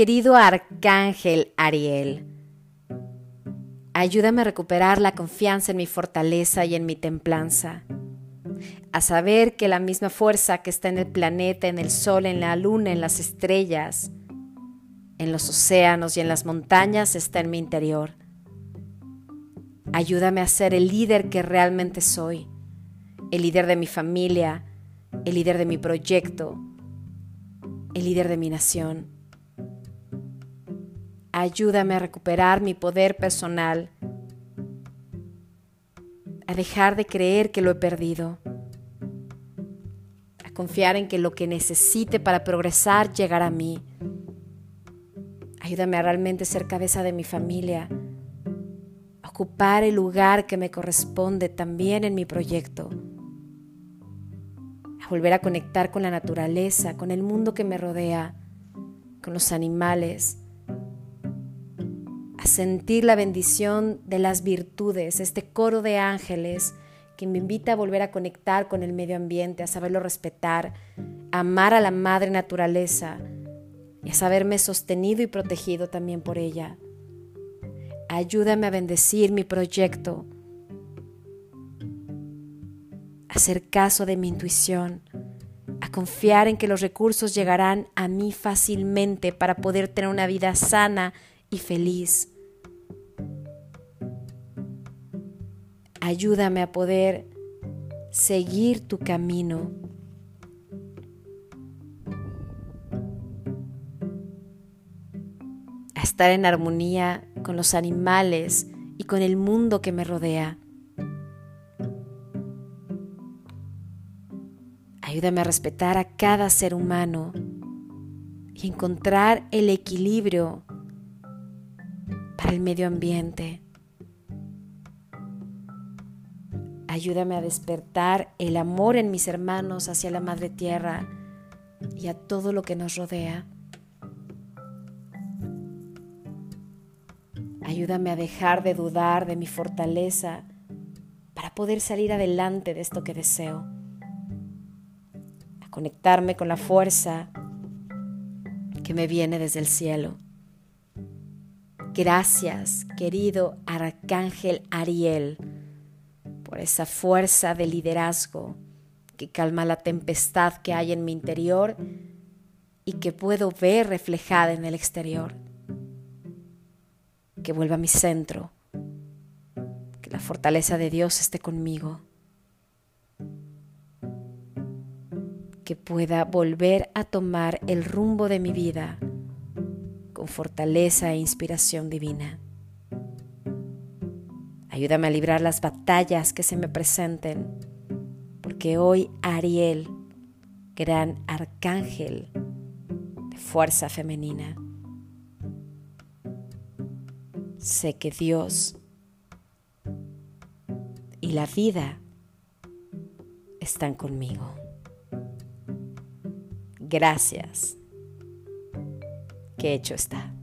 Querido Arcángel Ariel, ayúdame a recuperar la confianza en mi fortaleza y en mi templanza, a saber que la misma fuerza que está en el planeta, en el sol, en la luna, en las estrellas, en los océanos y en las montañas está en mi interior. Ayúdame a ser el líder que realmente soy, el líder de mi familia, el líder de mi proyecto, el líder de mi nación. Ayúdame a recuperar mi poder personal, a dejar de creer que lo he perdido, a confiar en que lo que necesite para progresar llegará a mí. Ayúdame a realmente ser cabeza de mi familia, a ocupar el lugar que me corresponde también en mi proyecto, a volver a conectar con la naturaleza, con el mundo que me rodea, con los animales, sentir la bendición de las virtudes, este coro de ángeles que me invita a volver a conectar con el medio ambiente, a saberlo respetar, a amar a la madre naturaleza y a saberme sostenido y protegido también por ella. Ayúdame a bendecir mi proyecto, a hacer caso de mi intuición, a confiar en que los recursos llegarán a mí fácilmente para poder tener una vida sana y feliz. Ayúdame a poder seguir tu camino. A estar en armonía con los animales y con el mundo que me rodea. Ayúdame a respetar a cada ser humano y encontrar el equilibrio para el medio ambiente. Ayúdame a despertar el amor en mis hermanos hacia la Madre Tierra y a todo lo que nos rodea. Ayúdame a dejar de dudar de mi fortaleza para poder salir adelante de esto que deseo. A conectarme con la fuerza que me viene desde el cielo. Gracias, querido Arcángel Ariel, por esa fuerza de liderazgo que calma la tempestad que hay en mi interior y que puedo ver reflejada en el exterior. Que vuelva a mi centro, que la fortaleza de Dios esté conmigo, que pueda volver a tomar el rumbo de mi vida con fortaleza e inspiración divina. Ayúdame a librar las batallas que se me presenten, porque hoy Ariel, gran arcángel de fuerza femenina, sé que Dios y la vida están conmigo. Gracias que hecho está.